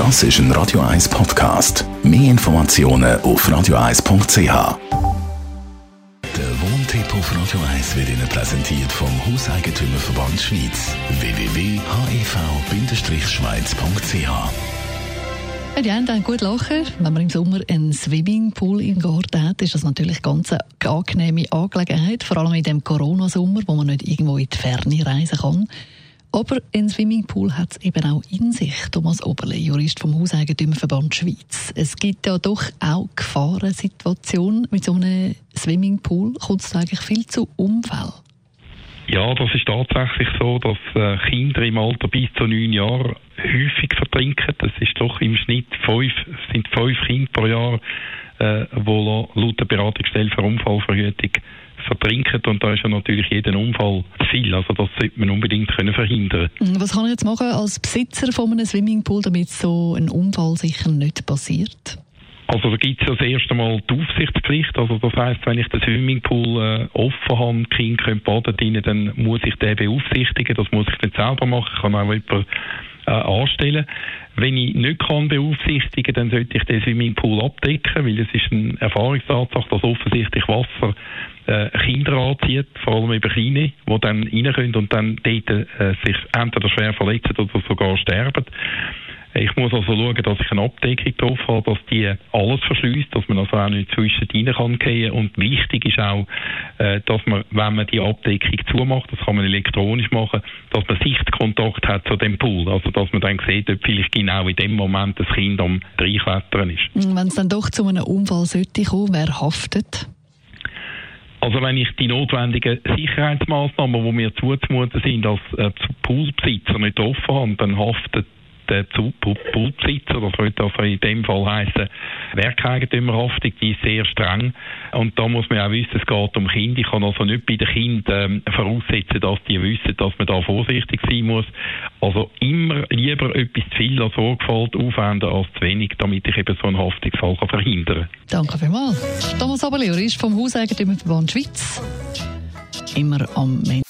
Das ist ein Radio 1 Podcast. Mehr Informationen auf radio1.ch. Der Wohntipp auf Radio 1 wird Ihnen präsentiert vom Hauseigentümerverband Schweiz. www.hev-schweiz.ch die einen haben gut lachen. Wenn man im Sommer einen Swimmingpool im Garten hat, ist das natürlich ganz eine angenehme Angelegenheit. Vor allem in dem Corona-Sommer, wo man nicht irgendwo in die Ferne reisen kann. Aber ein Swimmingpool hat es eben auch in sich, Thomas Oberle, Jurist vom Hauseigentümerverband Schweiz. Es gibt ja doch auch Gefahrensituationen mit so einem Swimmingpool. Kommt es eigentlich viel zu Unfällen? Ja, das ist tatsächlich so, dass äh, Kinder im Alter bis zu neun Jahren häufig vertrinken. Das ist doch im Schnitt fünf, sind fünf Kinder pro Jahr, äh, wo laut der Beratungsstelle für Unfallverhütung vertrinken und da ist ja natürlich jeder Unfall viel. Also das sollte man unbedingt können verhindern. Mhm, was kann ich jetzt machen als Besitzer von einem Swimmingpool, damit so ein Unfall sicher nicht passiert? Also da gibt es ja das erste Mal die Aufsichtspflicht. Also das heißt, wenn ich den Swimmingpool äh, offen habe, Kinder können baden drin, dann muss ich den beaufsichtigen. Das muss ich nicht selber machen. Ich kann auch jemanden äh, anstellen. Wenn ich nicht kann beaufsichtigen, dann sollte ich den Swimmingpool abdecken, weil es ist eine Erfahrungstatsache, dass offensichtlich Wasser äh, Kinder anzieht, vor allem eben Kleine, die dann rein können und dann dort äh, sich entweder schwer verletzen oder sogar sterben. Ich muss also schauen, dass ich eine Abdeckung drauf habe, dass die alles verschließt, dass man also auch nicht zwischen rein kann gehen. Und wichtig ist auch, äh, dass man, wenn man die Abdeckung zumacht, das kann man elektronisch machen, dass man Sichtkontakt hat zu dem Pool. Also, dass man dann sieht, ob vielleicht genau in dem Moment das Kind am Reinklettern ist. Wenn es dann doch zu einem Unfall sollte kommen, wer haftet? Also wenn ich die notwendigen Sicherheitsmaßnahmen, die mir zuzumuten sind, als äh, Poolbesitzer nicht offen habe, dann haftet der Poolbesitzer, das würde also in dem Fall heißen Werkeigentümerhaftung, die ist sehr streng. Und da muss man auch wissen, es geht um Kinder. Ich kann also nicht bei den Kindern ähm, voraussetzen, dass die wissen, dass man da vorsichtig sein muss. Also immer lieber etwas zu viel an Sorgfalt aufwenden als zu wenig, damit ich eben so einen Haftungsfall kann verhindern kann. Danke vielmals. Thomas Abeleur ist vom Hauseigentümerverband Schweiz. Immer am Ende.